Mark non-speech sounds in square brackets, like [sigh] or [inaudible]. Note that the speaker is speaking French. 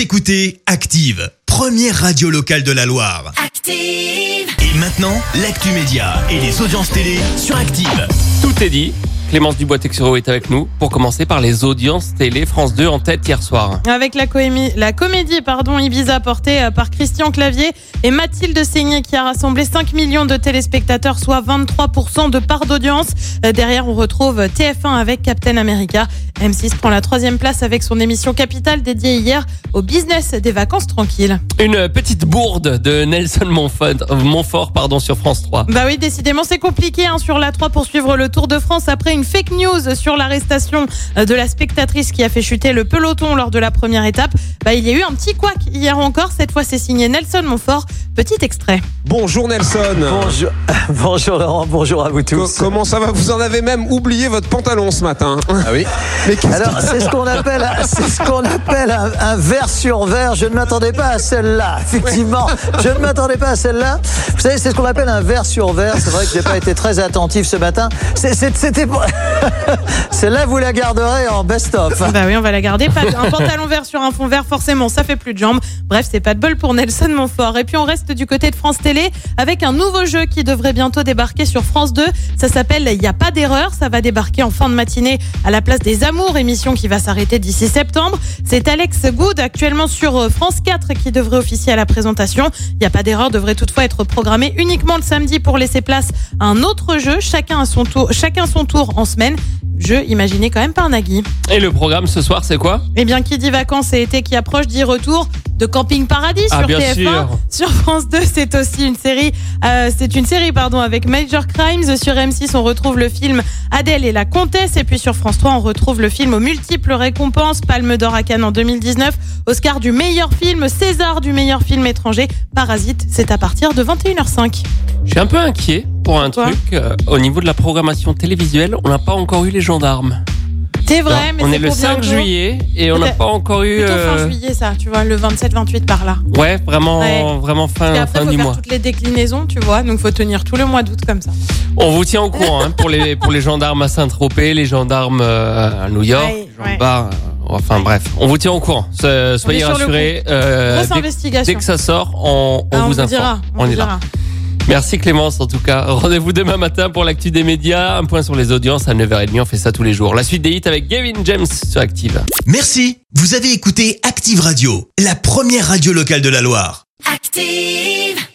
Vous écoutez Active, première radio locale de la Loire. Active. Et maintenant, l'actu média et les audiences télé sur Active. Tout est dit. Clémence Dubois-Texero est avec nous pour commencer par les audiences télé France 2 en tête hier soir. Avec la, comédie pardon, Ibiza portée euh, par Christian Clavier et Mathilde Seigné qui a rassemblé 5 millions de téléspectateurs, soit 23% de part d'audience. Euh, Derrière, on retrouve TF1 avec Captain America. M6 prend la troisième place avec son émission Capitale dédiée hier au business des vacances tranquilles. Une petite bourde de Nelson Montfort, Montfort pardon, sur France 3. Bah oui, décidément, c'est compliqué hein, sur la 3 pour suivre le Tour de France après une fake news sur l'arrestation euh, de la spectatrice qui a fait chuter le peloton lors de la première étape. Bah, il y a eu un petit couac hier encore. Cette fois, c'est signé Nelson Montfort. Petit extrait. Bonjour Nelson. Bonjour, [laughs] bonjour Laurent, bonjour à vous Co- tous. comment ça va? Vous en avez même oublié votre pantalon ce matin. Ah oui [laughs] Mais Alors, c'est ce qu'on appelle, c'est ce qu'on appelle un, un verre sur verre. Je ne m'attendais pas à celle-là. Effectivement, je ne m'attendais pas à celle-là. Vous savez, c'est ce qu'on appelle un verre sur verre. C'est vrai que j'ai pas été très attentif ce matin. C'était, [laughs] celle-là, vous la garderez en best-of. Bah oui, on va la garder. Pas un pantalon vert sur un fond vert, forcément, ça fait plus de jambes. Bref, c'est pas de bol pour Nelson Montfort. Et puis on reste du côté de France Télé avec un nouveau jeu qui devrait bientôt débarquer sur France 2. Ça s'appelle Il n'y a pas d'erreur. Ça va débarquer en fin de matinée à la place des Amours, émission qui va s'arrêter d'ici septembre. C'est Alex Good actuellement sur euh, France 4 qui devrait officier à la présentation. Il n'y a pas d'erreur devrait toutefois être programmé uniquement le samedi pour laisser place à un autre jeu, chacun à son tour, chacun son tour en semaine. Jeu imaginé quand même par Nagui. Et le programme ce soir, c'est quoi? Eh bien, qui dit vacances et été qui approche dit retour de Camping Paradis Ah, sur bien TF1. sûr. Sur France 2, c'est aussi une série. euh, c'est une série, pardon, avec Major Crimes. Sur M6, on retrouve le film Adèle et la Comtesse. Et puis sur France 3, on retrouve le film aux multiples récompenses. Palme d'or à Cannes en 2019. Oscar du meilleur film. César du meilleur film étranger. Parasite, c'est à partir de 21h05. Je suis un peu inquiet pour un truc. euh, au niveau de la programmation télévisuelle, on n'a pas encore eu les gendarmes. C'est vrai, mais on est le pour 5 bientôt. juillet et on n'a pas encore eu. Plutôt fin euh, juillet, ça, tu vois, le 27-28 par là. Ouais, vraiment, Ouais. vraiment fin, après, fin faut du faire mois. toutes les déclinaisons, tu vois. Donc, faut tenir tout le mois d'août comme ça. On vous tient au courant hein, pour les pour les gendarmes à Saint-Tropez, les gendarmes euh, à New York, Ouais, les gendarmes, euh, enfin bref, on vous tient au courant. So- Soyez rassurés. euh, dès, que ça sort, on, on Ah, vous vous informe. dira. On, on vous est là. Merci Clémence en tout cas. Rendez-vous demain matin pour l'actu des médias. Un point sur les audiences à 9h30. On fait ça tous les jours. La suite des hits avec Gavin James sur Active. Merci. Vous avez écouté Active Radio, la première radio locale de la Loire. Active.